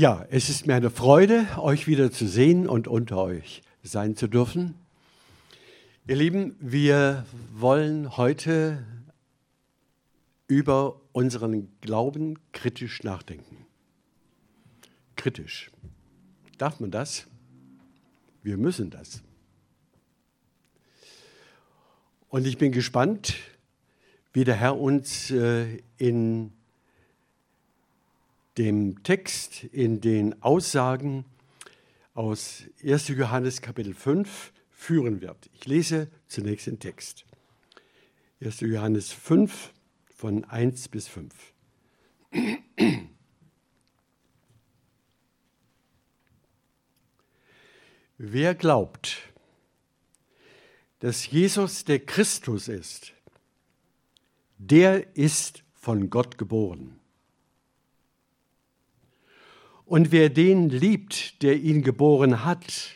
Ja, es ist mir eine Freude, euch wieder zu sehen und unter euch sein zu dürfen. Ihr Lieben, wir wollen heute über unseren Glauben kritisch nachdenken. Kritisch. Darf man das? Wir müssen das. Und ich bin gespannt, wie der Herr uns äh, in dem Text, in den Aussagen aus 1. Johannes Kapitel 5 führen wird. Ich lese zunächst den Text. 1. Johannes 5 von 1 bis 5. Wer glaubt, dass Jesus der Christus ist, der ist von Gott geboren. Und wer den liebt, der ihn geboren hat,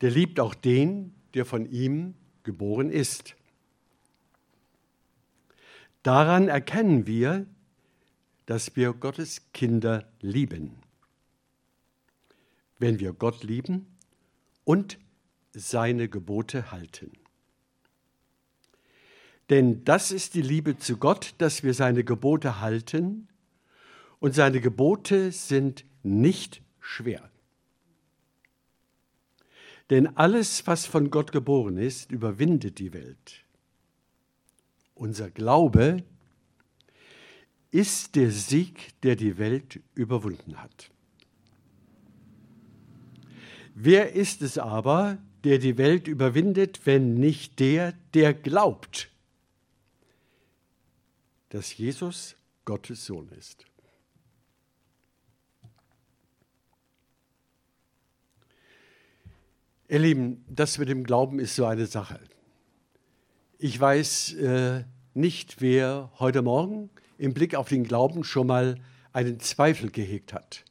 der liebt auch den, der von ihm geboren ist. Daran erkennen wir, dass wir Gottes Kinder lieben. Wenn wir Gott lieben und seine Gebote halten. Denn das ist die Liebe zu Gott, dass wir seine Gebote halten und seine Gebote sind nicht schwer. Denn alles, was von Gott geboren ist, überwindet die Welt. Unser Glaube ist der Sieg, der die Welt überwunden hat. Wer ist es aber, der die Welt überwindet, wenn nicht der, der glaubt, dass Jesus Gottes Sohn ist? Ihr Lieben, das mit dem Glauben ist so eine Sache. Ich weiß äh, nicht, wer heute Morgen im Blick auf den Glauben schon mal einen Zweifel gehegt hat.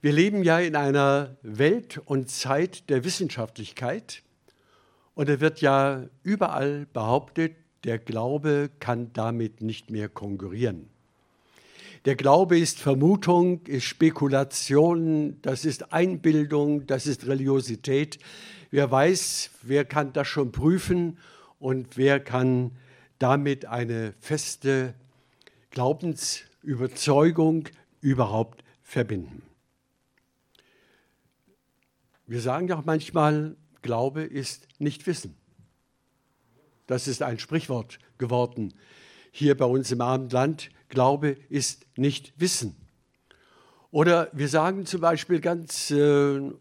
Wir leben ja in einer Welt und Zeit der Wissenschaftlichkeit und es wird ja überall behauptet, der Glaube kann damit nicht mehr konkurrieren. Der Glaube ist Vermutung, ist Spekulation, das ist Einbildung, das ist Religiosität. Wer weiß, wer kann das schon prüfen und wer kann damit eine feste Glaubensüberzeugung überhaupt verbinden. Wir sagen auch manchmal, Glaube ist nicht Wissen. Das ist ein Sprichwort geworden hier bei uns im Abendland. Glaube ist nicht Wissen. Oder wir sagen zum Beispiel ganz äh,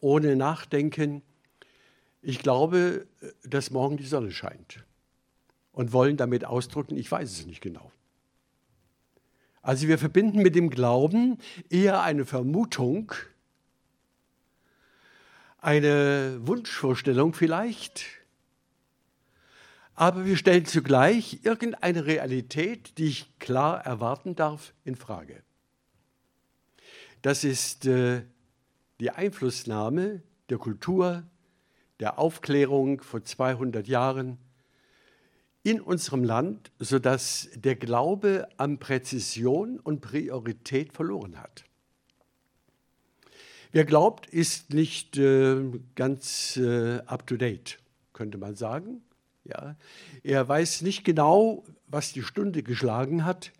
ohne Nachdenken, ich glaube, dass morgen die Sonne scheint und wollen damit ausdrücken, ich weiß es nicht genau. Also wir verbinden mit dem Glauben eher eine Vermutung, eine Wunschvorstellung vielleicht, aber wir stellen zugleich irgendeine Realität, die ich klar erwarten darf, in Frage. Das ist äh, die Einflussnahme der Kultur, der Aufklärung vor 200 Jahren in unserem Land, sodass der Glaube an Präzision und Priorität verloren hat. Wer glaubt, ist nicht äh, ganz äh, up-to-date, könnte man sagen. Ja, er weiß nicht genau, was die Stunde geschlagen hat.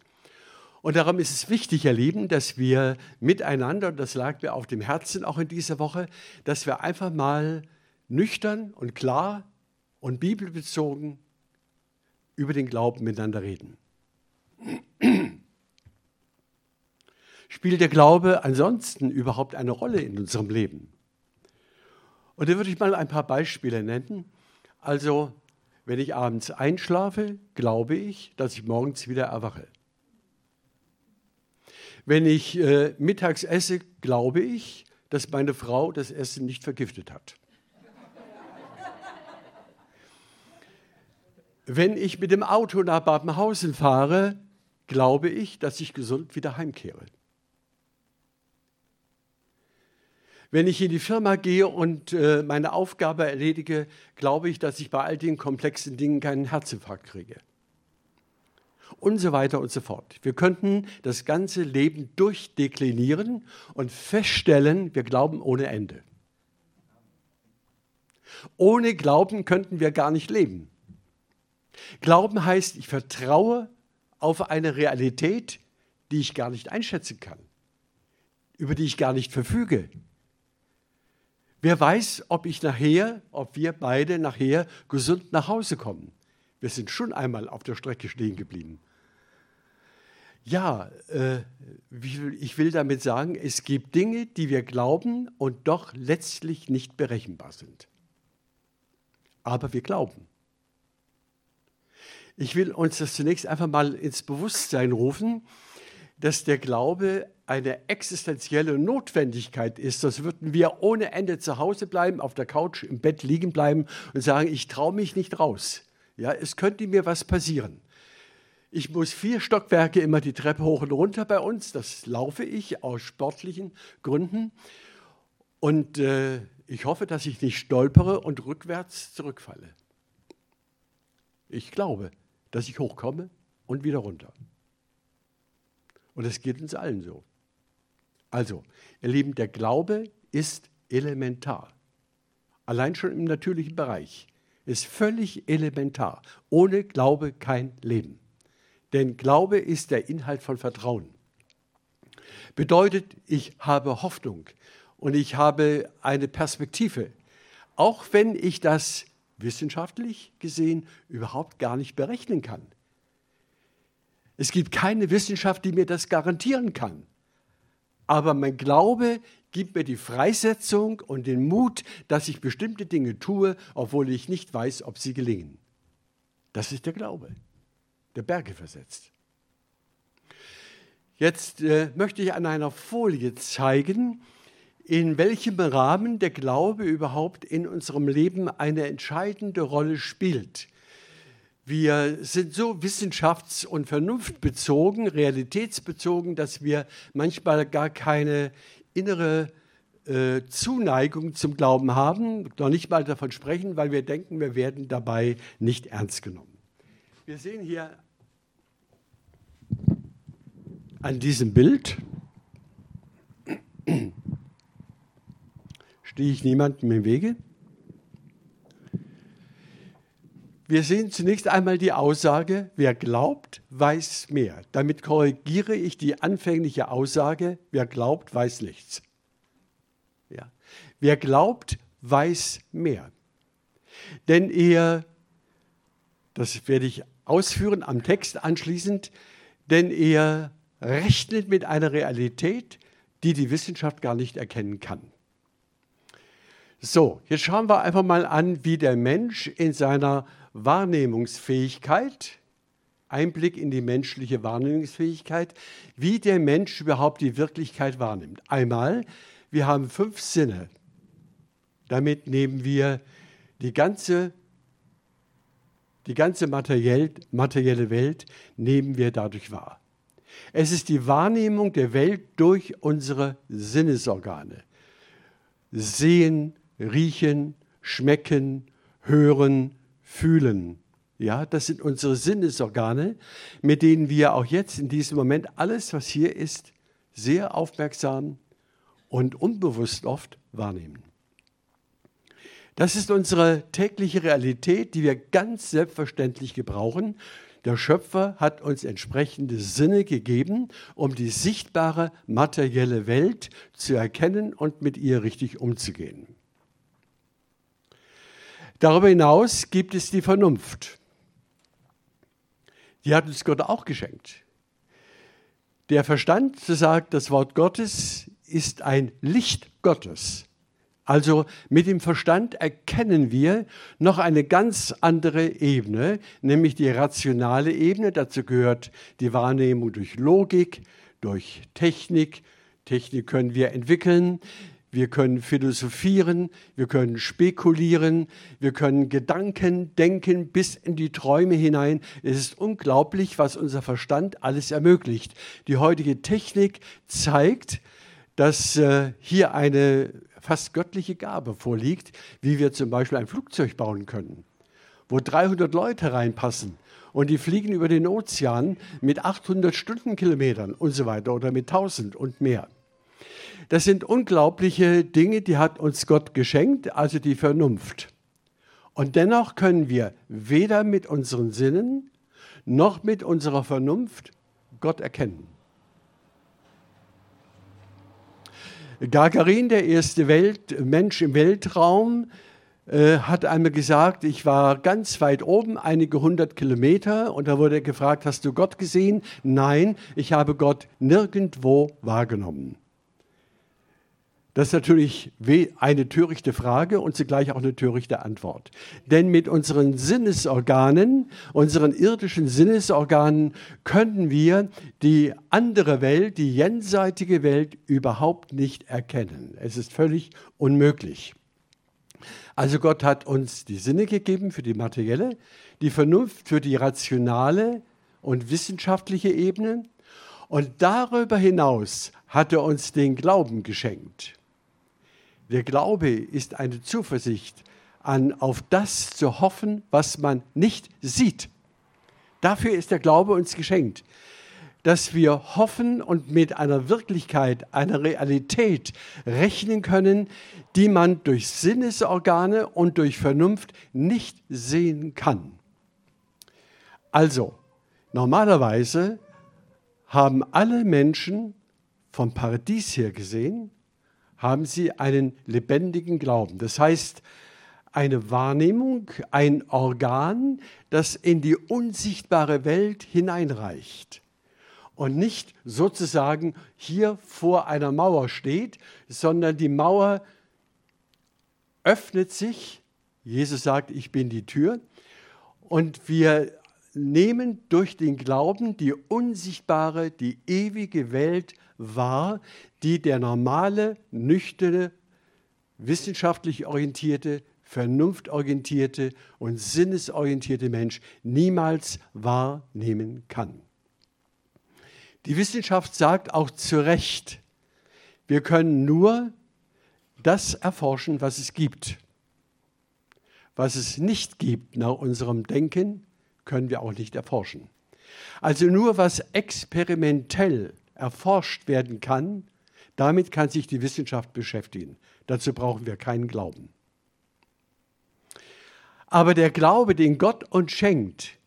Und darum ist es wichtig, ihr Lieben, dass wir miteinander, das lag mir auf dem Herzen auch in dieser Woche, dass wir einfach mal nüchtern und klar und bibelbezogen über den Glauben miteinander reden. Spielt der Glaube ansonsten überhaupt eine Rolle in unserem Leben? Und da würde ich mal ein paar Beispiele nennen. Also wenn ich abends einschlafe, glaube ich, dass ich morgens wieder erwache. Wenn ich äh, mittags esse, glaube ich, dass meine Frau das Essen nicht vergiftet hat. Wenn ich mit dem Auto nach Babenhausen fahre, glaube ich, dass ich gesund wieder heimkehre. Wenn ich in die Firma gehe und äh, meine Aufgabe erledige, glaube ich, dass ich bei all den komplexen Dingen keinen Herzinfarkt kriege. und so weiter und so fort. Wir könnten das ganze Leben durchdeklinieren und feststellen, wir glauben ohne Ende. Ohne Glauben könnten wir gar nicht leben. Glauben heißt, ich vertraue auf eine Realität, die ich gar nicht einschätzen kann, über die ich gar nicht verfüge. Wer weiß, ob ich nachher, ob wir beide nachher gesund nach Hause kommen. Wir sind schon einmal auf der Strecke stehen geblieben. Ja, äh, ich will damit sagen, es gibt Dinge, die wir glauben und doch letztlich nicht berechenbar sind. Aber wir glauben. Ich will uns das zunächst einfach mal ins Bewusstsein rufen, dass der Glaube eine existenzielle Notwendigkeit ist, sonst würden wir ohne Ende zu Hause bleiben, auf der Couch im Bett liegen bleiben und sagen, ich traue mich nicht raus. Ja, es könnte mir was passieren. Ich muss vier Stockwerke immer die Treppe hoch und runter bei uns. Das laufe ich aus sportlichen Gründen. Und äh, ich hoffe, dass ich nicht stolpere und rückwärts zurückfalle. Ich glaube, dass ich hochkomme und wieder runter. Und es geht uns allen so. Also, ihr Lieben, der Glaube ist elementar. Allein schon im natürlichen Bereich ist völlig elementar. Ohne Glaube kein Leben. Denn Glaube ist der Inhalt von Vertrauen. Bedeutet, ich habe Hoffnung und ich habe eine Perspektive, auch wenn ich das wissenschaftlich gesehen überhaupt gar nicht berechnen kann. Es gibt keine Wissenschaft, die mir das garantieren kann. Aber mein Glaube gibt mir die Freisetzung und den Mut, dass ich bestimmte Dinge tue, obwohl ich nicht weiß, ob sie gelingen. Das ist der Glaube der Berge versetzt. Jetzt äh, möchte ich an einer Folie zeigen, in welchem Rahmen der Glaube überhaupt in unserem Leben eine entscheidende Rolle spielt. Wir sind so wissenschafts- und vernunftbezogen, realitätsbezogen, dass wir manchmal gar keine innere äh, Zuneigung zum Glauben haben, noch nicht mal davon sprechen, weil wir denken, wir werden dabei nicht ernst genommen. Wir sehen hier an diesem Bild stehe ich niemandem im Wege. Wir sehen zunächst einmal die Aussage, wer glaubt, weiß mehr. Damit korrigiere ich die anfängliche Aussage, wer glaubt, weiß nichts. Ja. Wer glaubt, weiß mehr. Denn er, das werde ich ausführen am Text anschließend, denn er rechnet mit einer Realität, die die Wissenschaft gar nicht erkennen kann. So, jetzt schauen wir einfach mal an, wie der Mensch in seiner Wahrnehmungsfähigkeit, Einblick in die menschliche Wahrnehmungsfähigkeit, wie der Mensch überhaupt die Wirklichkeit wahrnimmt. Einmal, wir haben fünf Sinne. Damit nehmen wir die ganze, die ganze materiell, materielle Welt, nehmen wir dadurch wahr. Es ist die Wahrnehmung der Welt durch unsere Sinnesorgane. Sehen, riechen, schmecken, hören, fühlen. Ja, das sind unsere Sinnesorgane, mit denen wir auch jetzt in diesem Moment alles, was hier ist, sehr aufmerksam und unbewusst oft wahrnehmen. Das ist unsere tägliche Realität, die wir ganz selbstverständlich gebrauchen der Schöpfer hat uns entsprechende Sinne gegeben, um die sichtbare materielle Welt zu erkennen und mit ihr richtig umzugehen. Darüber hinaus gibt es die Vernunft. Die hat uns Gott auch geschenkt. Der Verstand, so sagt das Wort Gottes, ist ein Licht Gottes. Also mit dem Verstand erkennen wir noch eine ganz andere Ebene, nämlich die rationale Ebene. Dazu gehört die Wahrnehmung durch Logik, durch Technik. Technik können wir entwickeln. Wir können philosophieren, wir können spekulieren, wir können Gedanken denken bis in die Träume hinein. Es ist unglaublich, was unser Verstand alles ermöglicht. Die heutige Technik zeigt, dass äh, hier eine fast göttliche Gabe vorliegt, wie wir zum Beispiel ein Flugzeug bauen können. wo 300 Leute reinpassen und die fliegen über den Ozean mit 800 Stundenkilometern und so weiter oder mit 1000 und mehr. Das sind unglaubliche Dinge, die hat uns Gott geschenkt, also die Vernunft. Und dennoch können wir weder mit unseren Sinnen noch mit unserer Vernunft Gott erkennen. Gagarin, der erste Welt, Mensch im Weltraum, äh, hat einmal gesagt, ich war ganz weit oben, einige hundert Kilometer, und da wurde er gefragt, hast du Gott gesehen? Nein, ich habe Gott nirgendwo wahrgenommen. Das ist natürlich eine törichte Frage und zugleich auch eine törichte Antwort. Denn mit unseren Sinnesorganen, unseren irdischen Sinnesorganen, können wir die andere Welt, die jenseitige Welt überhaupt nicht erkennen. Es ist völlig unmöglich. Also Gott hat uns die Sinne gegeben für die materielle, die Vernunft für die rationale und wissenschaftliche Ebene und darüber hinaus hat er uns den Glauben geschenkt. Der Glaube ist eine Zuversicht an auf das zu hoffen, was man nicht sieht. Dafür ist der Glaube uns geschenkt, dass wir hoffen und mit einer Wirklichkeit, einer Realität rechnen können, die man durch Sinnesorgane und durch Vernunft nicht sehen kann. Also, normalerweise haben alle Menschen vom Paradies her gesehen haben sie einen lebendigen Glauben. Das heißt, eine Wahrnehmung, ein Organ, das in die unsichtbare Welt hineinreicht und nicht sozusagen hier vor einer Mauer steht, sondern die Mauer öffnet sich. Jesus sagt, ich bin die Tür. Und wir nehmen durch den Glauben die unsichtbare, die ewige Welt wahr, die der normale, nüchterne, wissenschaftlich orientierte, vernunftorientierte und sinnesorientierte Mensch niemals wahrnehmen kann. Die Wissenschaft sagt auch zu Recht, wir können nur das erforschen, was es gibt. Was es nicht gibt nach unserem Denken, können wir auch nicht erforschen. Also nur was experimentell erforscht werden kann, damit kann sich die Wissenschaft beschäftigen. Dazu brauchen wir keinen Glauben. Aber der Glaube, den Gott uns schenkt,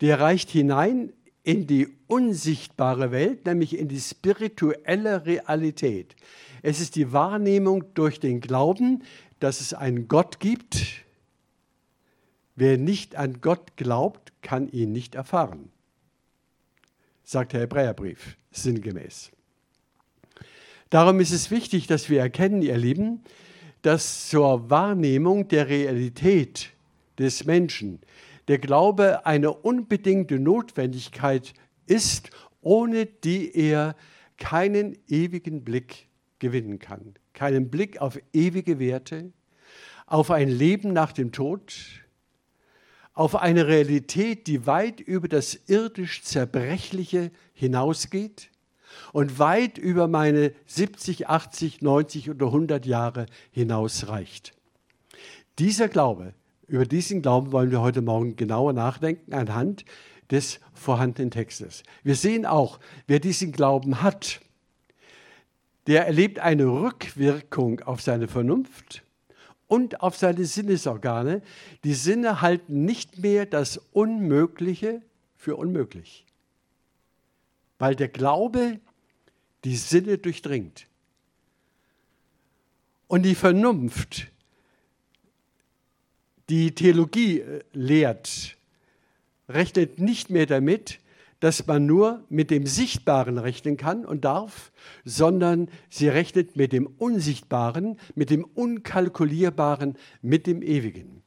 der reicht hinein in die unsichtbare Welt, nämlich in die spirituelle Realität. Es ist die Wahrnehmung durch den Glauben, dass es einen Gott gibt. Wer nicht an Gott glaubt, kann ihn nicht erfahren, sagt der Hebräerbrief sinngemäß. Darum ist es wichtig, dass wir erkennen, ihr Lieben, dass zur Wahrnehmung der Realität des Menschen der Glaube eine unbedingte Notwendigkeit ist, ohne die er keinen ewigen Blick gewinnen kann. Keinen Blick auf ewige Werte, auf ein Leben nach dem Tod, auf eine Realität, die weit über das irdisch Zerbrechliche hinausgeht und weit über meine 70, 80, 90 oder 100 Jahre hinausreicht. Dieser Glaube, über diesen Glauben wollen wir heute Morgen genauer nachdenken anhand des vorhandenen Textes. Wir sehen auch, wer diesen Glauben hat, der erlebt eine Rückwirkung auf seine Vernunft und auf seine Sinnesorgane. Die Sinne halten nicht mehr das Unmögliche für unmöglich weil der Glaube die Sinne durchdringt. Und die Vernunft, die Theologie äh, lehrt, rechnet nicht mehr damit, dass man nur mit dem Sichtbaren rechnen kann und darf, sondern sie rechnet mit dem Unsichtbaren, mit dem Unkalkulierbaren, mit dem Ewigen.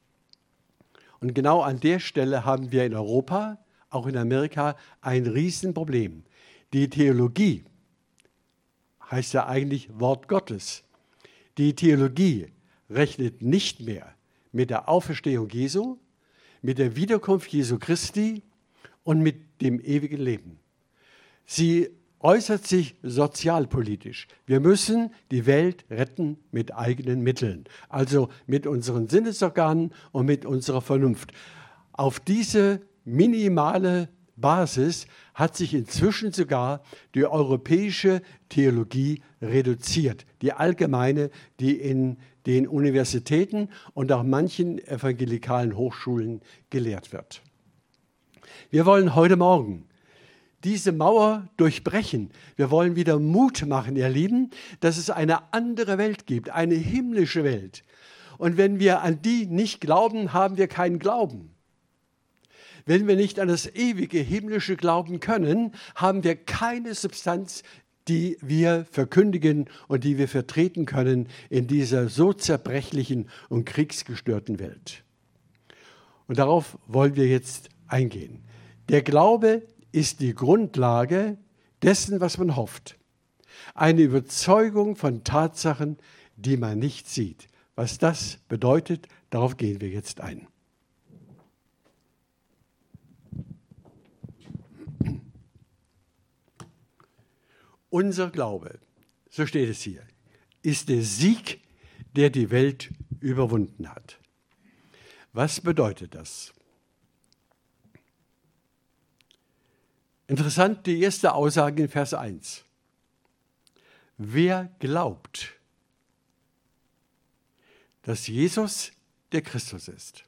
Und genau an der Stelle haben wir in Europa, auch in Amerika, ein Riesenproblem. Die Theologie heißt ja eigentlich Wort Gottes. Die Theologie rechnet nicht mehr mit der Auferstehung Jesu, mit der Wiederkunft Jesu Christi und mit dem ewigen Leben. Sie äußert sich sozialpolitisch. Wir müssen die Welt retten mit eigenen Mitteln, also mit unseren Sinnesorganen und mit unserer Vernunft. Auf diese minimale Basis hat sich inzwischen sogar die europäische Theologie reduziert, die allgemeine, die in den Universitäten und auch manchen evangelikalen Hochschulen gelehrt wird. Wir wollen heute Morgen diese Mauer durchbrechen. Wir wollen wieder Mut machen, ihr Lieben, dass es eine andere Welt gibt, eine himmlische Welt. Und wenn wir an die nicht glauben, haben wir keinen Glauben. Wenn wir nicht an das ewige himmlische glauben können, haben wir keine Substanz, die wir verkündigen und die wir vertreten können in dieser so zerbrechlichen und kriegsgestörten Welt. Und darauf wollen wir jetzt eingehen. Der Glaube ist die Grundlage dessen, was man hofft. Eine Überzeugung von Tatsachen, die man nicht sieht. Was das bedeutet, darauf gehen wir jetzt ein. Unser Glaube, so steht es hier, ist der Sieg, der die Welt überwunden hat. Was bedeutet das? Interessant die erste Aussage in Vers 1. Wer glaubt, dass Jesus der Christus ist?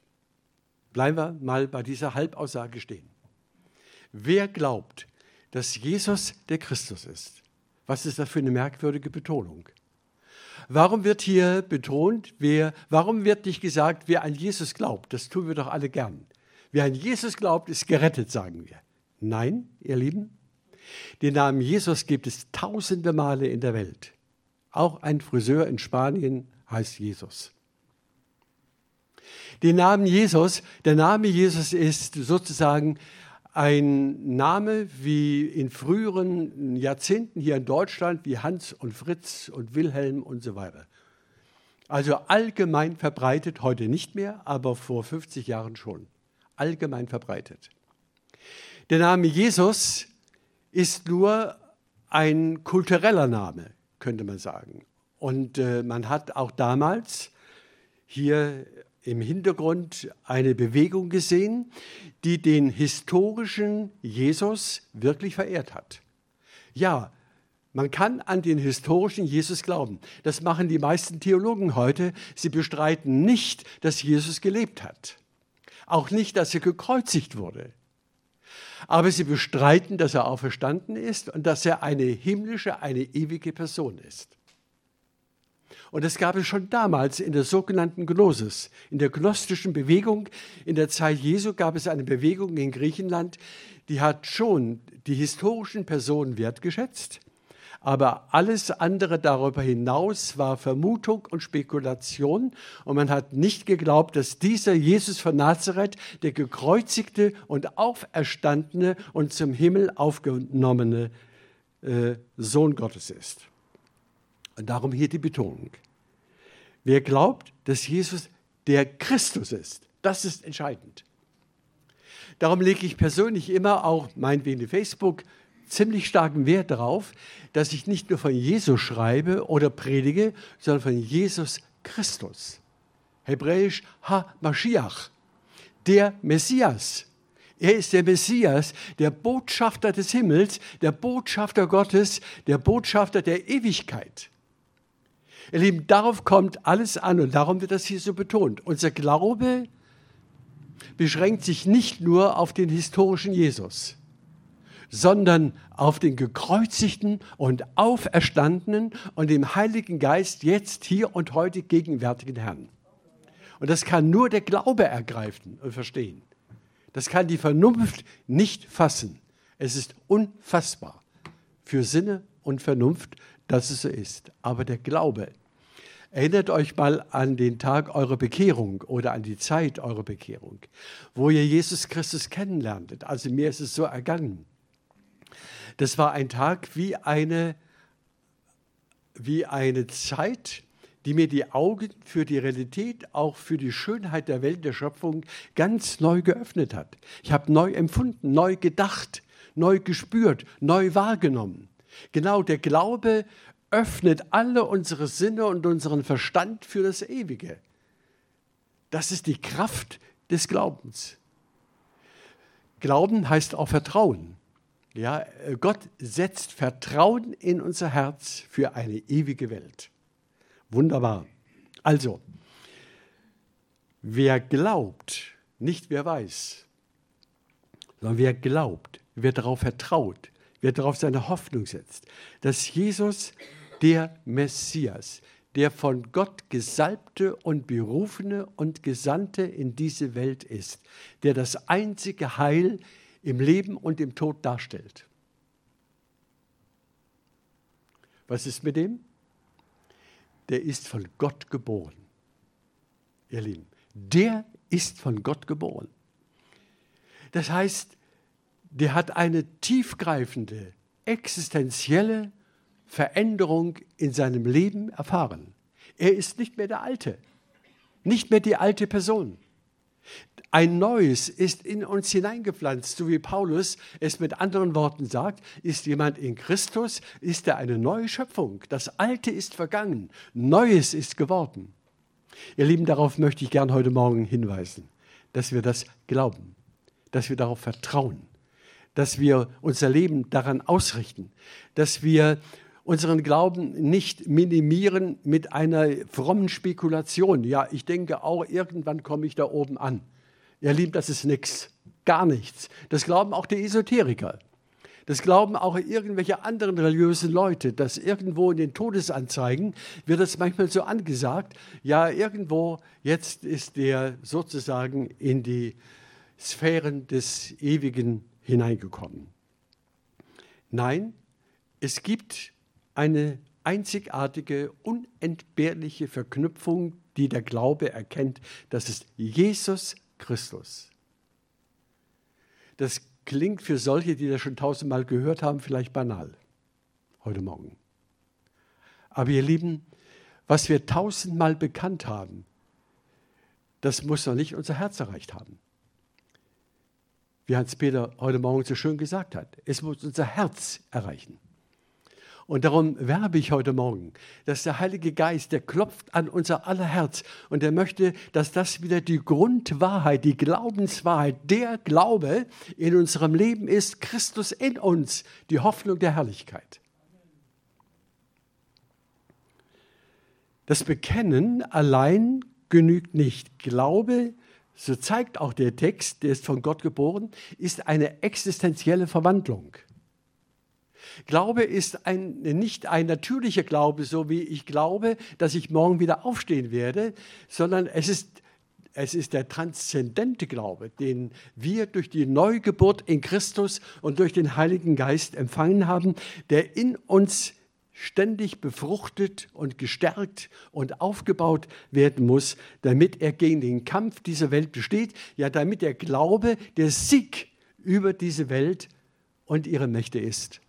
Bleiben wir mal bei dieser Halbaussage stehen. Wer glaubt, dass Jesus der Christus ist? Was ist das für eine merkwürdige Betonung? Warum wird hier betont, wer, warum wird nicht gesagt, wer an Jesus glaubt? Das tun wir doch alle gern. Wer an Jesus glaubt, ist gerettet, sagen wir. Nein, ihr Lieben, den Namen Jesus gibt es tausende Male in der Welt. Auch ein Friseur in Spanien heißt Jesus. Den Namen Jesus, der Name Jesus ist sozusagen ein Name wie in früheren Jahrzehnten hier in Deutschland, wie Hans und Fritz und Wilhelm und so weiter. Also allgemein verbreitet, heute nicht mehr, aber vor 50 Jahren schon. Allgemein verbreitet. Der Name Jesus ist nur ein kultureller Name, könnte man sagen. Und äh, man hat auch damals hier im Hintergrund eine Bewegung gesehen, die den historischen Jesus wirklich verehrt hat. Ja, man kann an den historischen Jesus glauben. Das machen die meisten Theologen heute. Sie bestreiten nicht, dass Jesus gelebt hat. Auch nicht, dass er gekreuzigt wurde. Aber sie bestreiten, dass er auferstanden ist und dass er eine himmlische, eine ewige Person ist. Und es gab es schon damals in der sogenannten Gnosis, in der gnostischen Bewegung. In der Zeit Jesu gab es eine Bewegung in Griechenland, die hat schon die historischen Personen wertgeschätzt, aber alles andere darüber hinaus war Vermutung und Spekulation. Und man hat nicht geglaubt, dass dieser Jesus von Nazareth, der gekreuzigte und auferstandene und zum Himmel aufgenommene äh, Sohn Gottes ist. Und darum hier die Betonung. Wer glaubt, dass Jesus der Christus ist, das ist entscheidend. Darum lege ich persönlich immer auch, meinetwegen Facebook, ziemlich starken Wert darauf, dass ich nicht nur von Jesus schreibe oder predige, sondern von Jesus Christus. Hebräisch Ha-Mashiach, der Messias. Er ist der Messias, der Botschafter des Himmels, der Botschafter Gottes, der Botschafter der Ewigkeit. Ihr Lieben, darauf kommt alles an und darum wird das hier so betont. Unser Glaube beschränkt sich nicht nur auf den historischen Jesus sondern auf den gekreuzigten und auferstandenen und dem Heiligen Geist jetzt, hier und heute gegenwärtigen Herrn. Und das kann nur der Glaube ergreifen und verstehen. Das kann die Vernunft nicht fassen. Es ist unfassbar für Sinne und Vernunft, dass es so ist. Aber der Glaube, erinnert euch mal an den Tag eurer Bekehrung oder an die Zeit eurer Bekehrung, wo ihr Jesus Christus kennenlerntet. Also mir ist es so ergangen. Das war ein Tag wie eine, wie eine Zeit, die mir die Augen für die Realität, auch für die Schönheit der Welt der Schöpfung ganz neu geöffnet hat. Ich habe neu empfunden, neu gedacht, neu gespürt, neu wahrgenommen. Genau, der Glaube öffnet alle unsere Sinne und unseren Verstand für das Ewige. Das ist die Kraft des Glaubens. Glauben heißt auch Vertrauen. Ja, Gott setzt Vertrauen in unser Herz für eine ewige Welt. Wunderbar. Also, wer glaubt, nicht wer weiß, sondern wer glaubt, wer darauf vertraut, wer darauf seine Hoffnung setzt, dass Jesus der Messias, der von Gott gesalbte und berufene und gesandte in diese Welt ist, der das einzige Heil im Leben und im Tod darstellt. Was ist mit dem? Der ist von Gott geboren. Ihr Lieben, der ist von Gott geboren. Das heißt, der hat eine tiefgreifende, existenzielle Veränderung in seinem Leben erfahren. Er ist nicht mehr der Alte, nicht mehr die alte Person. Ein Neues ist in uns hineingepflanzt, so wie Paulus es mit anderen Worten sagt. Ist jemand in Christus, ist er eine neue Schöpfung. Das Alte ist vergangen, Neues ist geworden. Ihr Lieben, darauf möchte ich gern heute Morgen hinweisen, dass wir das glauben, dass wir darauf vertrauen, dass wir unser Leben daran ausrichten, dass wir unseren Glauben nicht minimieren mit einer frommen Spekulation. Ja, ich denke auch, irgendwann komme ich da oben an. Ihr Lieben, das ist nichts, gar nichts. Das glauben auch die Esoteriker. Das glauben auch irgendwelche anderen religiösen Leute, dass irgendwo in den Todesanzeigen wird das manchmal so angesagt, ja, irgendwo jetzt ist der sozusagen in die Sphären des Ewigen hineingekommen. Nein, es gibt eine einzigartige, unentbehrliche Verknüpfung, die der Glaube erkennt. Das ist Jesus Christus. Das klingt für solche, die das schon tausendmal gehört haben, vielleicht banal heute Morgen. Aber ihr Lieben, was wir tausendmal bekannt haben, das muss noch nicht unser Herz erreicht haben. Wie Hans-Peter heute Morgen so schön gesagt hat, es muss unser Herz erreichen. Und darum werbe ich heute Morgen, dass der Heilige Geist, der klopft an unser aller Herz und er möchte, dass das wieder die Grundwahrheit, die Glaubenswahrheit, der Glaube in unserem Leben ist, Christus in uns, die Hoffnung der Herrlichkeit. Das Bekennen allein genügt nicht. Glaube, so zeigt auch der Text, der ist von Gott geboren, ist eine existenzielle Verwandlung. Glaube ist ein, nicht ein natürlicher Glaube, so wie ich glaube, dass ich morgen wieder aufstehen werde, sondern es ist, es ist der transzendente Glaube, den wir durch die Neugeburt in Christus und durch den Heiligen Geist empfangen haben, der in uns ständig befruchtet und gestärkt und aufgebaut werden muss, damit er gegen den Kampf dieser Welt besteht, ja damit der Glaube der Sieg über diese Welt und ihre Mächte ist.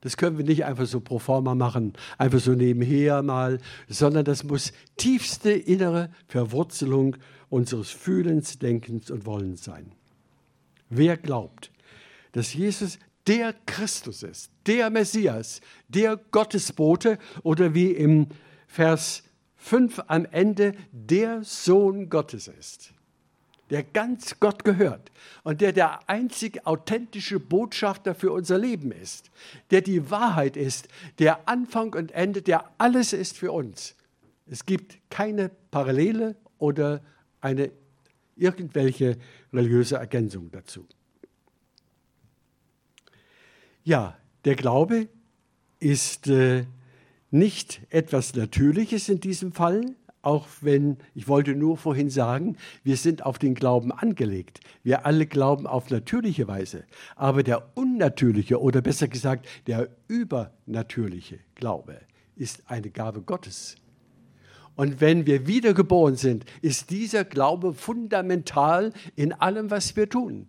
Das können wir nicht einfach so pro forma machen, einfach so nebenher mal, sondern das muss tiefste innere Verwurzelung unseres Fühlens, Denkens und Wollens sein. Wer glaubt, dass Jesus der Christus ist, der Messias, der Gottesbote oder wie im Vers 5 am Ende der Sohn Gottes ist, der ganz Gott gehört und der der einzig authentische Botschafter für unser Leben ist, der die Wahrheit ist, der Anfang und Ende, der alles ist für uns. Es gibt keine Parallele oder eine irgendwelche religiöse Ergänzung dazu. Ja, der Glaube ist äh, nicht etwas Natürliches in diesem Fall, auch wenn, ich wollte nur vorhin sagen, wir sind auf den Glauben angelegt. Wir alle glauben auf natürliche Weise. Aber der unnatürliche oder besser gesagt der übernatürliche Glaube ist eine Gabe Gottes. Und wenn wir wiedergeboren sind, ist dieser Glaube fundamental in allem, was wir tun.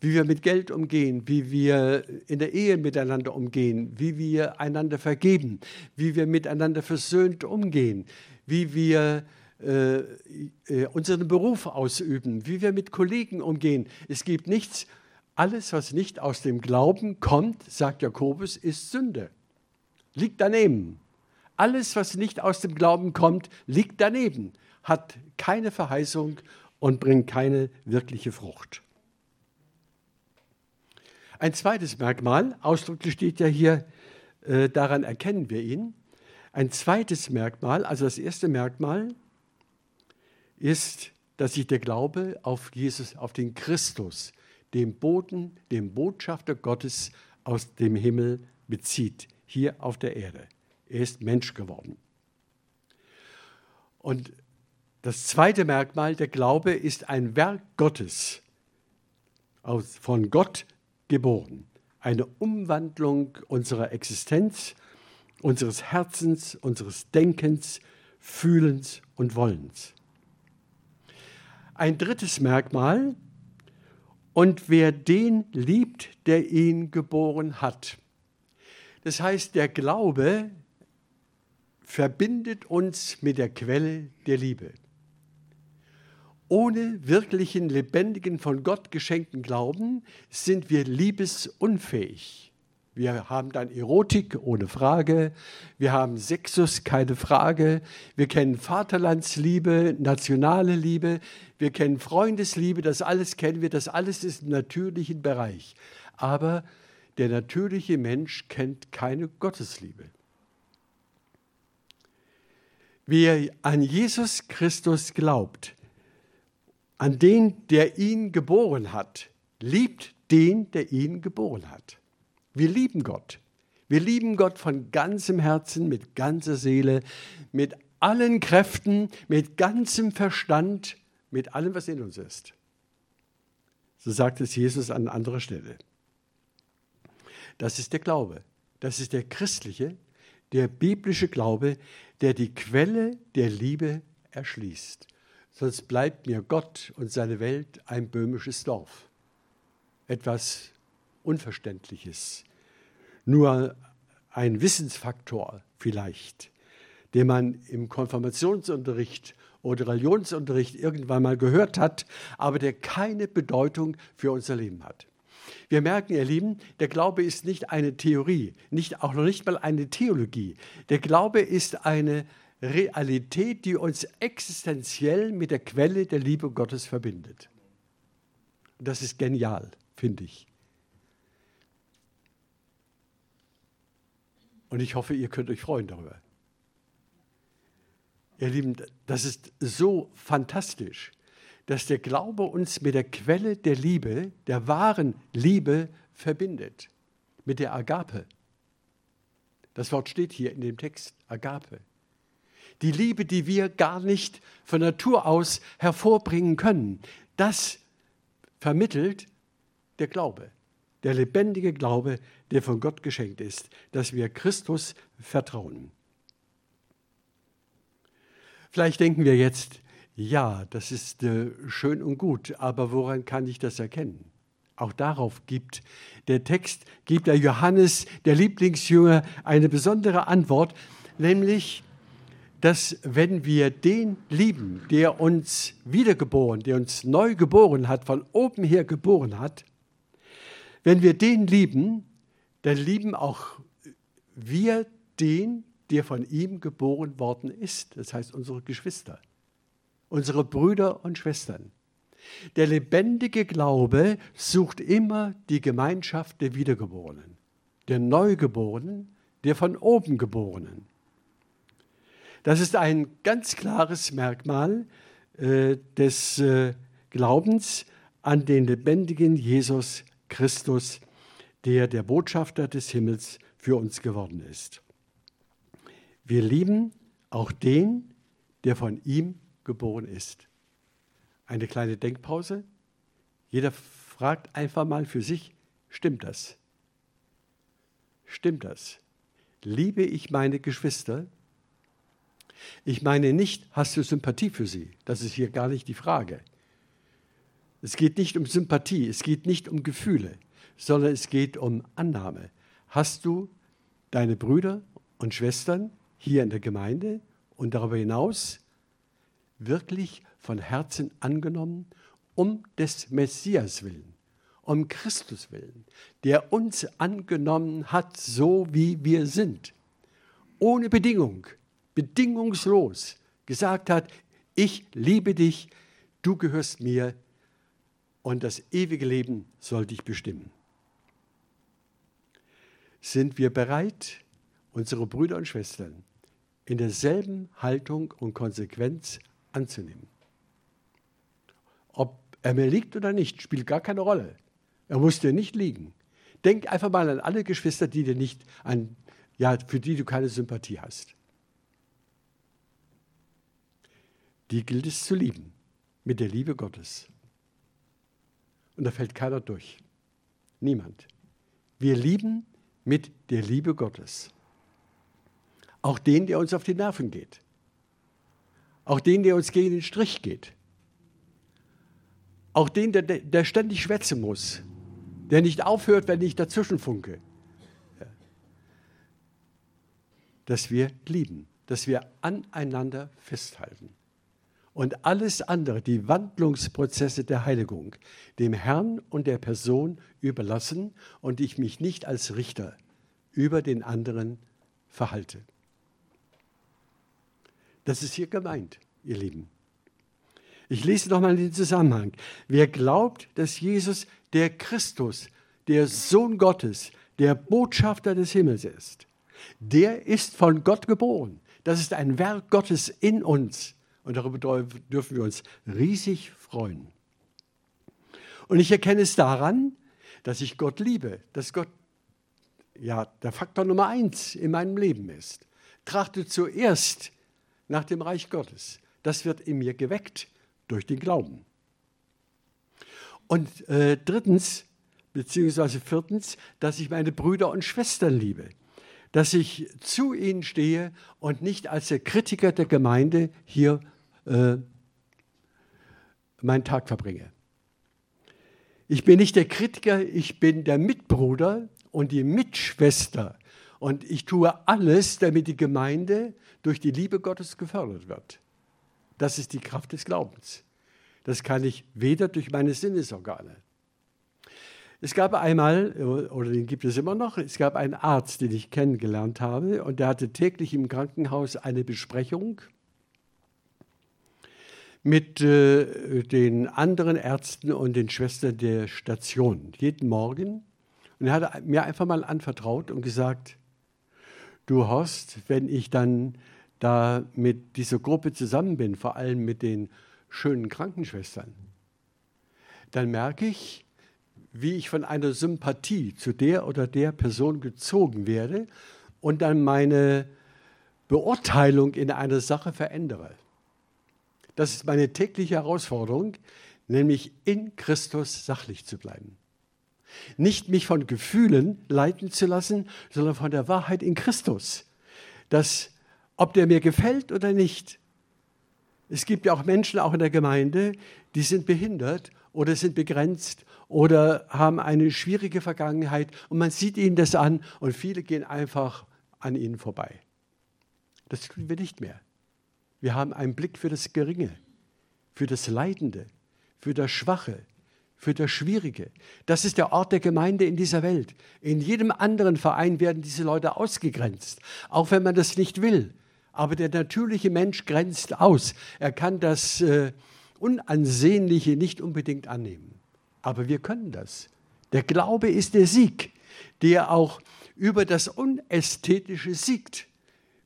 Wie wir mit Geld umgehen, wie wir in der Ehe miteinander umgehen, wie wir einander vergeben, wie wir miteinander versöhnt umgehen, wie wir äh, äh, unseren Beruf ausüben, wie wir mit Kollegen umgehen. Es gibt nichts Alles, was nicht aus dem Glauben kommt, sagt Jakobus, ist Sünde. Liegt daneben. Alles, was nicht aus dem Glauben kommt, liegt daneben, hat keine Verheißung und bringt keine wirkliche Frucht. Ein zweites Merkmal, ausdrücklich steht ja hier, äh, daran erkennen wir ihn. Ein zweites Merkmal, also das erste Merkmal, ist, dass sich der Glaube auf Jesus, auf den Christus, dem Boten, dem Botschafter Gottes aus dem Himmel bezieht, hier auf der Erde. Er ist Mensch geworden. Und das zweite Merkmal, der Glaube ist ein Werk Gottes, aus, von Gott geboren. Eine Umwandlung unserer Existenz, unseres Herzens, unseres Denkens, Fühlens und Wollens. Ein drittes Merkmal, und wer den liebt, der ihn geboren hat. Das heißt, der Glaube verbindet uns mit der Quelle der Liebe. Ohne wirklichen, lebendigen, von Gott geschenkten Glauben sind wir liebesunfähig. Wir haben dann Erotik ohne Frage. Wir haben Sexus, keine Frage. Wir kennen Vaterlandsliebe, nationale Liebe. Wir kennen Freundesliebe. Das alles kennen wir. Das alles ist im natürlichen Bereich. Aber der natürliche Mensch kennt keine Gottesliebe. Wer an Jesus Christus glaubt, an den, der ihn geboren hat, liebt den, der ihn geboren hat. Wir lieben Gott. Wir lieben Gott von ganzem Herzen, mit ganzer Seele, mit allen Kräften, mit ganzem Verstand, mit allem, was in uns ist. So sagt es Jesus an anderer Stelle. Das ist der Glaube. Das ist der christliche, der biblische Glaube, der die Quelle der Liebe erschließt. Sonst bleibt mir Gott und seine Welt ein böhmisches Dorf. Etwas Unverständliches. Nur ein Wissensfaktor vielleicht, den man im Konfirmationsunterricht oder Religionsunterricht irgendwann mal gehört hat, aber der keine Bedeutung für unser Leben hat. Wir merken, ihr Lieben, der Glaube ist nicht eine Theorie, nicht, auch noch nicht mal eine Theologie. Der Glaube ist eine Realität, die uns existenziell mit der Quelle der Liebe Gottes verbindet. Das ist genial, finde ich. Und ich hoffe, ihr könnt euch freuen darüber. Ihr Lieben, das ist so fantastisch, dass der Glaube uns mit der Quelle der Liebe, der wahren Liebe verbindet, mit der Agape. Das Wort steht hier in dem Text, Agape. Die Liebe, die wir gar nicht von Natur aus hervorbringen können, das vermittelt der Glaube der lebendige Glaube, der von Gott geschenkt ist, dass wir Christus vertrauen. Vielleicht denken wir jetzt, ja, das ist äh, schön und gut, aber woran kann ich das erkennen? Auch darauf gibt der Text, gibt der Johannes, der Lieblingsjünger, eine besondere Antwort, nämlich, dass wenn wir den lieben, der uns wiedergeboren, der uns neu geboren hat, von oben her geboren hat, wenn wir den lieben, dann lieben auch wir den, der von ihm geboren worden ist. Das heißt unsere Geschwister, unsere Brüder und Schwestern. Der lebendige Glaube sucht immer die Gemeinschaft der Wiedergeborenen, der Neugeborenen, der von oben Geborenen. Das ist ein ganz klares Merkmal äh, des äh, Glaubens an den lebendigen Jesus Christus, der der Botschafter des Himmels für uns geworden ist. Wir lieben auch den, der von ihm geboren ist. Eine kleine Denkpause. Jeder fragt einfach mal für sich, stimmt das? Stimmt das? Liebe ich meine Geschwister? Ich meine nicht, hast du Sympathie für sie? Das ist hier gar nicht die Frage. Es geht nicht um Sympathie, es geht nicht um Gefühle, sondern es geht um Annahme. Hast du deine Brüder und Schwestern hier in der Gemeinde und darüber hinaus wirklich von Herzen angenommen, um des Messias willen, um Christus willen, der uns angenommen hat, so wie wir sind, ohne Bedingung, bedingungslos gesagt hat, ich liebe dich, du gehörst mir und das ewige Leben soll dich bestimmen. Sind wir bereit, unsere Brüder und Schwestern in derselben Haltung und Konsequenz anzunehmen? Ob er mir liegt oder nicht, spielt gar keine Rolle. Er muss dir nicht liegen. Denk einfach mal an alle Geschwister, die dir nicht an, ja, für die du keine Sympathie hast. Die gilt es zu lieben, mit der Liebe Gottes. Und da fällt keiner durch. Niemand. Wir lieben mit der Liebe Gottes. Auch den, der uns auf die Nerven geht. Auch den, der uns gegen den Strich geht. Auch den, der, der ständig schwätzen muss, der nicht aufhört, wenn ich dazwischen funke. Dass wir lieben, dass wir aneinander festhalten. Und alles andere, die Wandlungsprozesse der Heiligung, dem Herrn und der Person überlassen und ich mich nicht als Richter über den anderen verhalte. Das ist hier gemeint, ihr Lieben. Ich lese nochmal den Zusammenhang. Wer glaubt, dass Jesus der Christus, der Sohn Gottes, der Botschafter des Himmels ist, der ist von Gott geboren. Das ist ein Werk Gottes in uns. Und darüber dürfen wir uns riesig freuen. Und ich erkenne es daran, dass ich Gott liebe, dass Gott ja der Faktor Nummer eins in meinem Leben ist. Trachte zuerst nach dem Reich Gottes. Das wird in mir geweckt durch den Glauben. Und äh, drittens, beziehungsweise viertens, dass ich meine Brüder und Schwestern liebe. Dass ich zu ihnen stehe und nicht als der Kritiker der Gemeinde hier äh, meinen Tag verbringe. Ich bin nicht der Kritiker, ich bin der Mitbruder und die Mitschwester. Und ich tue alles, damit die Gemeinde durch die Liebe Gottes gefördert wird. Das ist die Kraft des Glaubens. Das kann ich weder durch meine Sinnesorgane. Es gab einmal, oder den gibt es immer noch, es gab einen Arzt, den ich kennengelernt habe, und der hatte täglich im Krankenhaus eine Besprechung mit äh, den anderen Ärzten und den Schwestern der Station, jeden Morgen. Und er hat mir einfach mal anvertraut und gesagt, du Horst, wenn ich dann da mit dieser Gruppe zusammen bin, vor allem mit den schönen Krankenschwestern, dann merke ich, wie ich von einer Sympathie zu der oder der Person gezogen werde und dann meine Beurteilung in einer Sache verändere. Das ist meine tägliche Herausforderung, nämlich in Christus sachlich zu bleiben. Nicht mich von Gefühlen leiten zu lassen, sondern von der Wahrheit in Christus. Dass ob der mir gefällt oder nicht. Es gibt ja auch Menschen, auch in der Gemeinde, die sind behindert oder sind begrenzt oder haben eine schwierige Vergangenheit und man sieht ihnen das an und viele gehen einfach an ihnen vorbei. Das tun wir nicht mehr. Wir haben einen Blick für das Geringe, für das Leidende, für das Schwache, für das Schwierige. Das ist der Ort der Gemeinde in dieser Welt. In jedem anderen Verein werden diese Leute ausgegrenzt, auch wenn man das nicht will. Aber der natürliche Mensch grenzt aus. Er kann das äh, Unansehnliche nicht unbedingt annehmen. Aber wir können das. Der Glaube ist der Sieg, der auch über das Unästhetische siegt.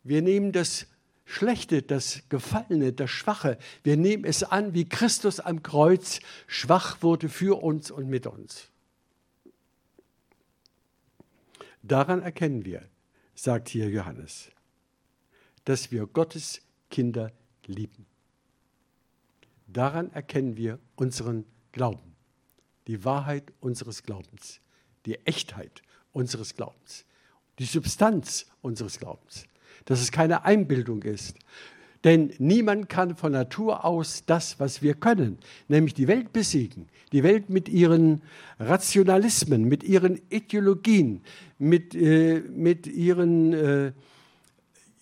Wir nehmen das Schlechte, das Gefallene, das Schwache. Wir nehmen es an, wie Christus am Kreuz schwach wurde für uns und mit uns. Daran erkennen wir, sagt hier Johannes, dass wir Gottes Kinder lieben. Daran erkennen wir unseren Glauben, die Wahrheit unseres Glaubens, die Echtheit unseres Glaubens, die Substanz unseres Glaubens, dass es keine Einbildung ist. Denn niemand kann von Natur aus das, was wir können, nämlich die Welt besiegen. Die Welt mit ihren Rationalismen, mit ihren Ideologien, mit, äh, mit ihren äh,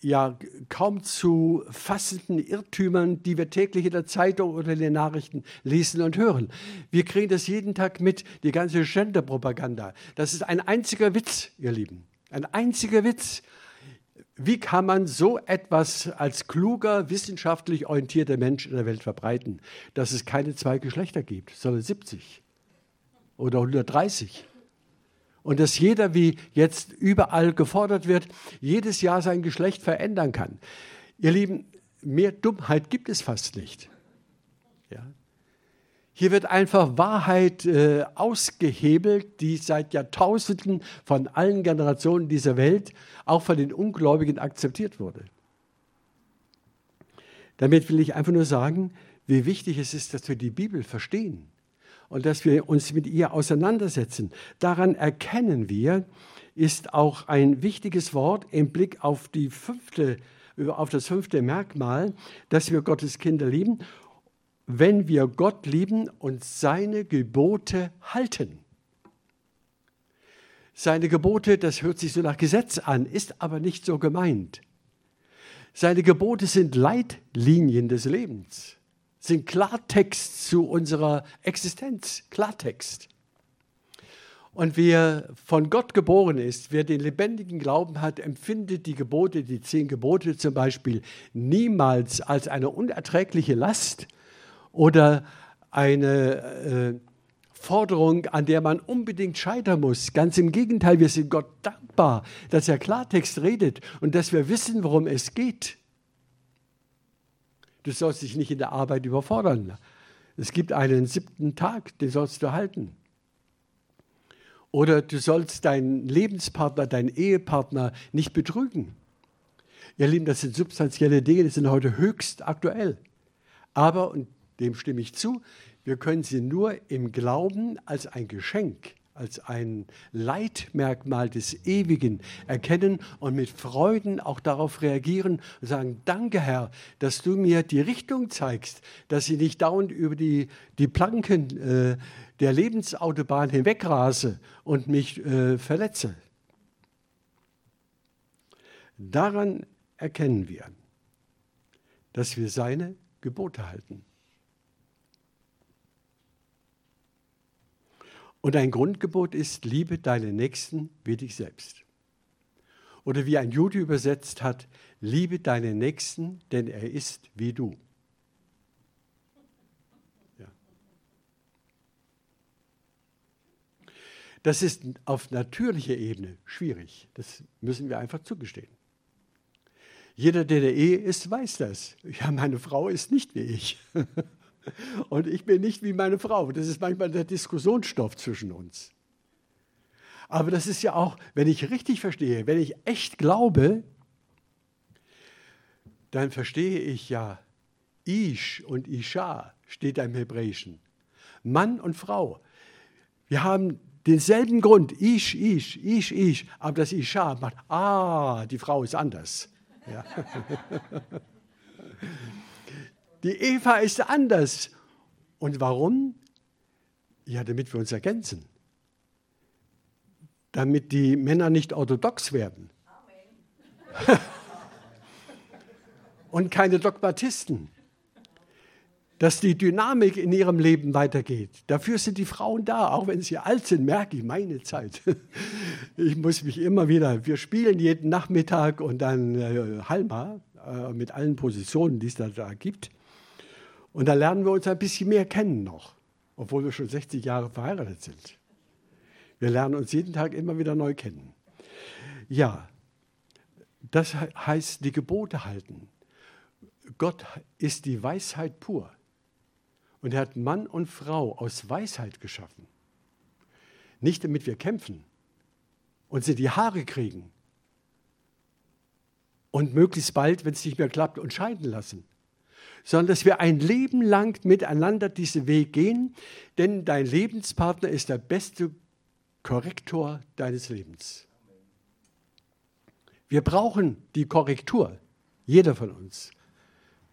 ja kaum zu fassenden Irrtümern, die wir täglich in der Zeitung oder in den Nachrichten lesen und hören. Wir kriegen das jeden Tag mit, die ganze Gender-Propaganda. Das ist ein einziger Witz, ihr Lieben. Ein einziger Witz. Wie kann man so etwas als kluger, wissenschaftlich orientierter Mensch in der Welt verbreiten, dass es keine zwei Geschlechter gibt, sondern 70 oder 130? Und dass jeder, wie jetzt überall gefordert wird, jedes Jahr sein Geschlecht verändern kann. Ihr Lieben, mehr Dummheit gibt es fast nicht. Ja? Hier wird einfach Wahrheit äh, ausgehebelt, die seit Jahrtausenden von allen Generationen dieser Welt, auch von den Ungläubigen, akzeptiert wurde. Damit will ich einfach nur sagen, wie wichtig es ist, dass wir die Bibel verstehen und dass wir uns mit ihr auseinandersetzen. Daran erkennen wir, ist auch ein wichtiges Wort im Blick auf, die fünfte, auf das fünfte Merkmal, dass wir Gottes Kinder lieben, wenn wir Gott lieben und seine Gebote halten. Seine Gebote, das hört sich so nach Gesetz an, ist aber nicht so gemeint. Seine Gebote sind Leitlinien des Lebens sind Klartext zu unserer Existenz, Klartext. Und wer von Gott geboren ist, wer den lebendigen Glauben hat, empfindet die Gebote, die zehn Gebote zum Beispiel, niemals als eine unerträgliche Last oder eine äh, Forderung, an der man unbedingt scheitern muss. Ganz im Gegenteil, wir sind Gott dankbar, dass er Klartext redet und dass wir wissen, worum es geht. Du sollst dich nicht in der Arbeit überfordern. Es gibt einen siebten Tag, den sollst du halten. Oder du sollst deinen Lebenspartner, deinen Ehepartner nicht betrügen. Ihr Lieben, das sind substanzielle Dinge, die sind heute höchst aktuell. Aber, und dem stimme ich zu, wir können sie nur im Glauben als ein Geschenk als ein Leitmerkmal des Ewigen erkennen und mit Freuden auch darauf reagieren und sagen, danke Herr, dass du mir die Richtung zeigst, dass ich nicht dauernd über die, die Planken äh, der Lebensautobahn hinwegrase und mich äh, verletze. Daran erkennen wir, dass wir seine Gebote halten. Und ein Grundgebot ist, liebe deinen Nächsten wie dich selbst. Oder wie ein Jude übersetzt hat, liebe deinen Nächsten, denn er ist wie du. Ja. Das ist auf natürlicher Ebene schwierig. Das müssen wir einfach zugestehen. Jeder, der in der Ehe ist, weiß das. Ja, meine Frau ist nicht wie ich. Und ich bin nicht wie meine Frau. Das ist manchmal der Diskussionsstoff zwischen uns. Aber das ist ja auch, wenn ich richtig verstehe, wenn ich echt glaube, dann verstehe ich ja, Ish und Isha steht da im Hebräischen. Mann und Frau. Wir haben denselben Grund, Ish, Ish, Ish, Ish, aber das Isha macht, ah, die Frau ist anders. Ja. Die Eva ist anders. Und warum? Ja, damit wir uns ergänzen. Damit die Männer nicht orthodox werden. Und keine Dogmatisten. Dass die Dynamik in ihrem Leben weitergeht. Dafür sind die Frauen da. Auch wenn sie alt sind, merke ich meine Zeit. Ich muss mich immer wieder, wir spielen jeden Nachmittag und dann äh, Halma äh, mit allen Positionen, die es da, da gibt. Und da lernen wir uns ein bisschen mehr kennen noch, obwohl wir schon 60 Jahre verheiratet sind. Wir lernen uns jeden Tag immer wieder neu kennen. Ja, das heißt die Gebote halten. Gott ist die Weisheit pur. Und er hat Mann und Frau aus Weisheit geschaffen. Nicht damit wir kämpfen und sie die Haare kriegen und möglichst bald, wenn es nicht mehr klappt, uns scheiden lassen sondern dass wir ein Leben lang miteinander diesen Weg gehen, denn dein Lebenspartner ist der beste Korrektor deines Lebens. Wir brauchen die Korrektur, jeder von uns.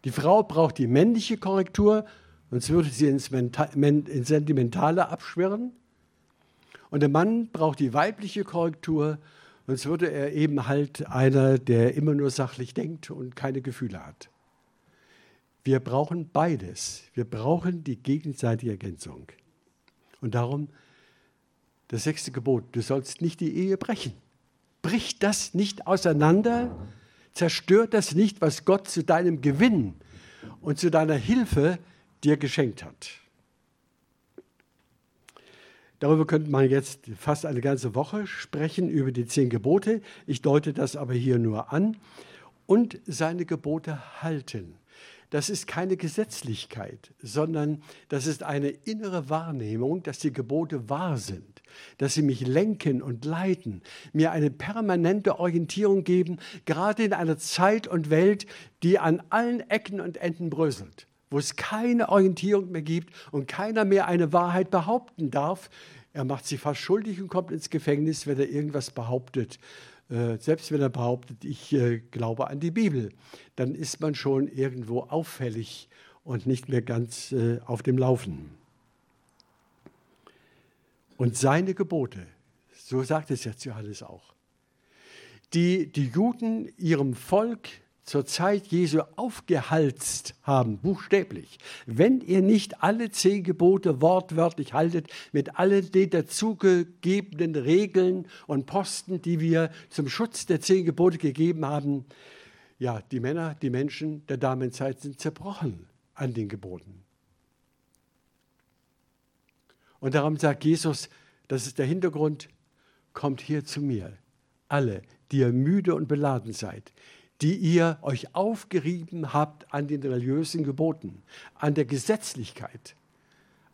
Die Frau braucht die männliche Korrektur, sonst würde sie ins, ins Sentimentale abschwirren. Und der Mann braucht die weibliche Korrektur, Sonst würde er eben halt einer, der immer nur sachlich denkt und keine Gefühle hat. Wir brauchen beides. Wir brauchen die gegenseitige Ergänzung. Und darum das sechste Gebot, du sollst nicht die Ehe brechen. Brich das nicht auseinander, zerstört das nicht, was Gott zu deinem Gewinn und zu deiner Hilfe dir geschenkt hat. Darüber könnte man jetzt fast eine ganze Woche sprechen, über die zehn Gebote. Ich deute das aber hier nur an. Und seine Gebote halten. Das ist keine Gesetzlichkeit, sondern das ist eine innere Wahrnehmung, dass die Gebote wahr sind, dass sie mich lenken und leiten, mir eine permanente Orientierung geben, gerade in einer Zeit und Welt, die an allen Ecken und Enden bröselt wo es keine Orientierung mehr gibt und keiner mehr eine Wahrheit behaupten darf. Er macht sich fast schuldig und kommt ins Gefängnis, wenn er irgendwas behauptet. Äh, selbst wenn er behauptet, ich äh, glaube an die Bibel, dann ist man schon irgendwo auffällig und nicht mehr ganz äh, auf dem Laufen. Und seine Gebote, so sagt es jetzt Johannes auch, die die Juden ihrem Volk zur Zeit Jesu aufgehalst haben, buchstäblich. Wenn ihr nicht alle zehn Gebote wortwörtlich haltet, mit allen den dazugegebenen Regeln und Posten, die wir zum Schutz der zehn Gebote gegeben haben, ja, die Männer, die Menschen der Damenzeit sind zerbrochen an den Geboten. Und darum sagt Jesus, das ist der Hintergrund, kommt hier zu mir, alle, die ihr müde und beladen seid, die ihr euch aufgerieben habt an den religiösen Geboten, an der Gesetzlichkeit,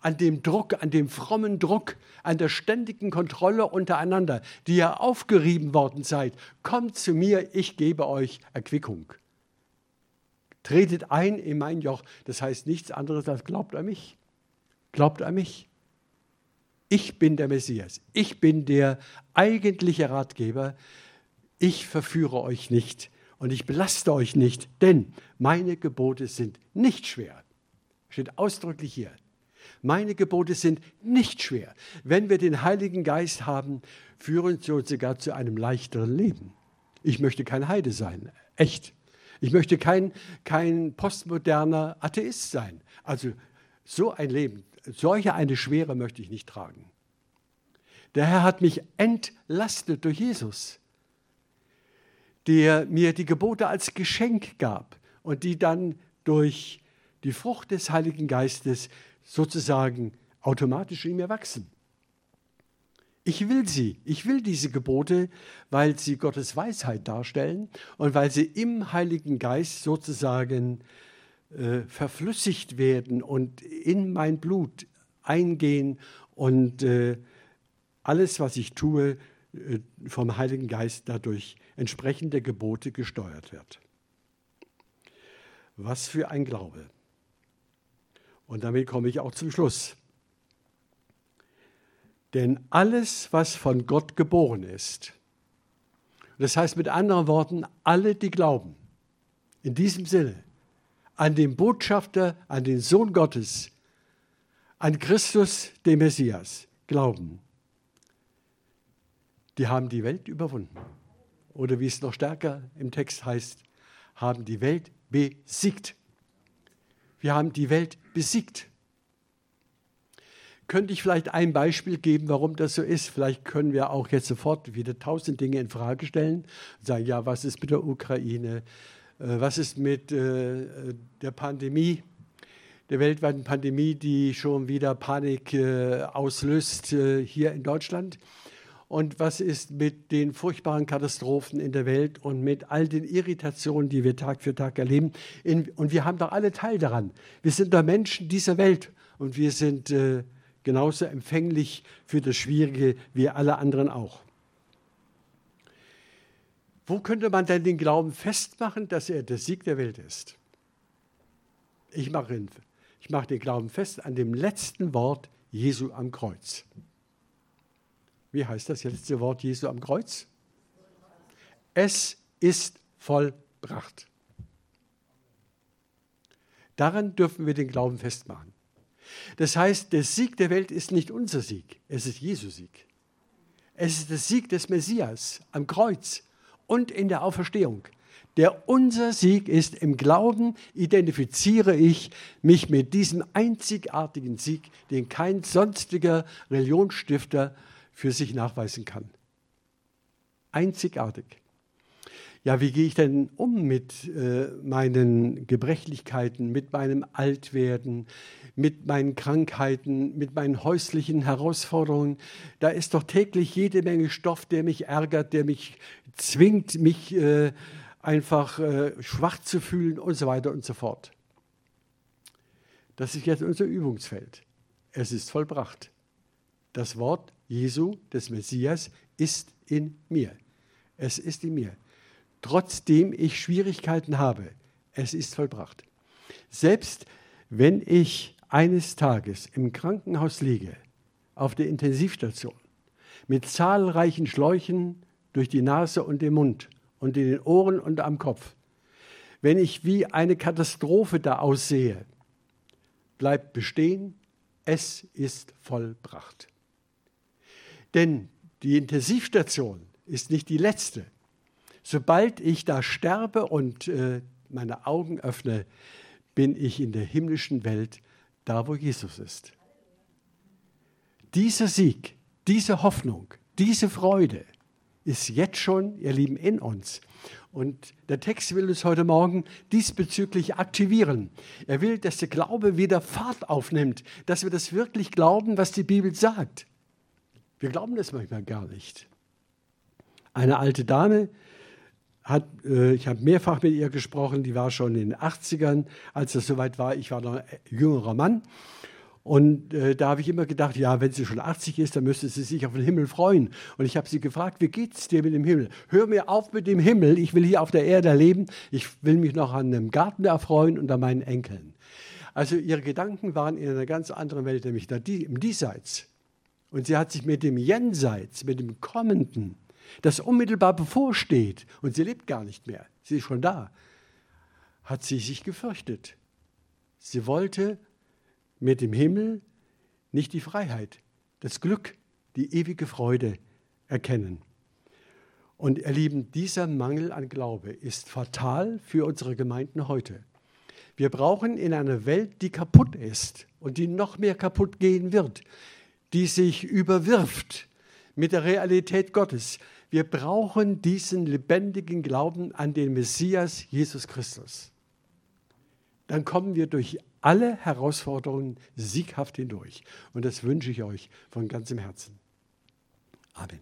an dem Druck, an dem frommen Druck, an der ständigen Kontrolle untereinander, die ihr aufgerieben worden seid. Kommt zu mir, ich gebe euch Erquickung. Tretet ein in mein Joch. Das heißt nichts anderes als glaubt an mich. Glaubt an mich. Ich bin der Messias. Ich bin der eigentliche Ratgeber. Ich verführe euch nicht und ich belaste euch nicht, denn meine Gebote sind nicht schwer. Steht ausdrücklich hier. Meine Gebote sind nicht schwer. Wenn wir den Heiligen Geist haben, führen sie uns sogar zu einem leichteren Leben. Ich möchte kein Heide sein, echt. Ich möchte kein, kein postmoderner Atheist sein. Also so ein Leben, solche eine Schwere möchte ich nicht tragen. Der Herr hat mich entlastet durch Jesus der mir die Gebote als Geschenk gab und die dann durch die Frucht des Heiligen Geistes sozusagen automatisch in mir wachsen. Ich will sie, ich will diese Gebote, weil sie Gottes Weisheit darstellen und weil sie im Heiligen Geist sozusagen äh, verflüssigt werden und in mein Blut eingehen und äh, alles, was ich tue, vom Heiligen Geist dadurch entsprechend der Gebote gesteuert wird. Was für ein Glaube. Und damit komme ich auch zum Schluss. Denn alles, was von Gott geboren ist, das heißt mit anderen Worten, alle, die glauben, in diesem Sinne, an den Botschafter, an den Sohn Gottes, an Christus, den Messias, glauben, die haben die Welt überwunden oder wie es noch stärker im Text heißt, haben die Welt besiegt. Wir haben die Welt besiegt. Könnte ich vielleicht ein Beispiel geben, warum das so ist? Vielleicht können wir auch jetzt sofort wieder tausend Dinge in Frage stellen und sagen, ja, was ist mit der Ukraine? Äh, was ist mit äh, der Pandemie, der weltweiten Pandemie, die schon wieder Panik äh, auslöst hier in Deutschland? Und was ist mit den furchtbaren Katastrophen in der Welt und mit all den Irritationen, die wir Tag für Tag erleben. und wir haben doch alle Teil daran. Wir sind doch Menschen dieser Welt und wir sind äh, genauso empfänglich für das Schwierige wie alle anderen auch. Wo könnte man denn den Glauben festmachen, dass er der Sieg der Welt ist? Ich mache, ich mache den Glauben fest an dem letzten Wort Jesu am Kreuz. Wie heißt das letzte Wort Jesu am Kreuz? Es ist vollbracht. Daran dürfen wir den Glauben festmachen. Das heißt, der Sieg der Welt ist nicht unser Sieg, es ist Jesu Sieg. Es ist der Sieg des Messias am Kreuz und in der Auferstehung. Der unser Sieg ist im Glauben, identifiziere ich mich mit diesem einzigartigen Sieg, den kein sonstiger Religionsstifter für sich nachweisen kann. Einzigartig. Ja, wie gehe ich denn um mit äh, meinen Gebrechlichkeiten, mit meinem Altwerden, mit meinen Krankheiten, mit meinen häuslichen Herausforderungen? Da ist doch täglich jede Menge Stoff, der mich ärgert, der mich zwingt, mich äh, einfach äh, schwach zu fühlen und so weiter und so fort. Das ist jetzt unser Übungsfeld. Es ist vollbracht. Das Wort Jesu, des Messias, ist in mir. Es ist in mir trotzdem ich Schwierigkeiten habe. Es ist vollbracht. Selbst wenn ich eines Tages im Krankenhaus liege, auf der Intensivstation, mit zahlreichen Schläuchen durch die Nase und den Mund und in den Ohren und am Kopf, wenn ich wie eine Katastrophe da aussehe, bleibt bestehen, es ist vollbracht. Denn die Intensivstation ist nicht die letzte sobald ich da sterbe und äh, meine Augen öffne, bin ich in der himmlischen Welt, da wo Jesus ist. Dieser Sieg, diese Hoffnung, diese Freude ist jetzt schon, ihr Lieben, in uns. Und der Text will uns heute Morgen diesbezüglich aktivieren. Er will, dass der Glaube wieder Fahrt aufnimmt, dass wir das wirklich glauben, was die Bibel sagt. Wir glauben das manchmal gar nicht. Eine alte Dame, hat, äh, ich habe mehrfach mit ihr gesprochen, die war schon in den 80ern, als das soweit war. Ich war noch ein jüngerer Mann. Und äh, da habe ich immer gedacht, ja, wenn sie schon 80 ist, dann müsste sie sich auf den Himmel freuen. Und ich habe sie gefragt, wie geht es dir mit dem Himmel? Hör mir auf mit dem Himmel, ich will hier auf der Erde leben, ich will mich noch an einem Garten erfreuen und an meinen Enkeln. Also ihre Gedanken waren in einer ganz anderen Welt, nämlich im Diesseits. Und sie hat sich mit dem Jenseits, mit dem Kommenden, das unmittelbar bevorsteht und sie lebt gar nicht mehr, sie ist schon da, hat sie sich gefürchtet. Sie wollte mit dem Himmel nicht die Freiheit, das Glück, die ewige Freude erkennen. Und ihr Lieben, dieser Mangel an Glaube ist fatal für unsere Gemeinden heute. Wir brauchen in einer Welt, die kaputt ist und die noch mehr kaputt gehen wird, die sich überwirft mit der Realität Gottes, wir brauchen diesen lebendigen Glauben an den Messias Jesus Christus. Dann kommen wir durch alle Herausforderungen sieghaft hindurch. Und das wünsche ich euch von ganzem Herzen. Amen.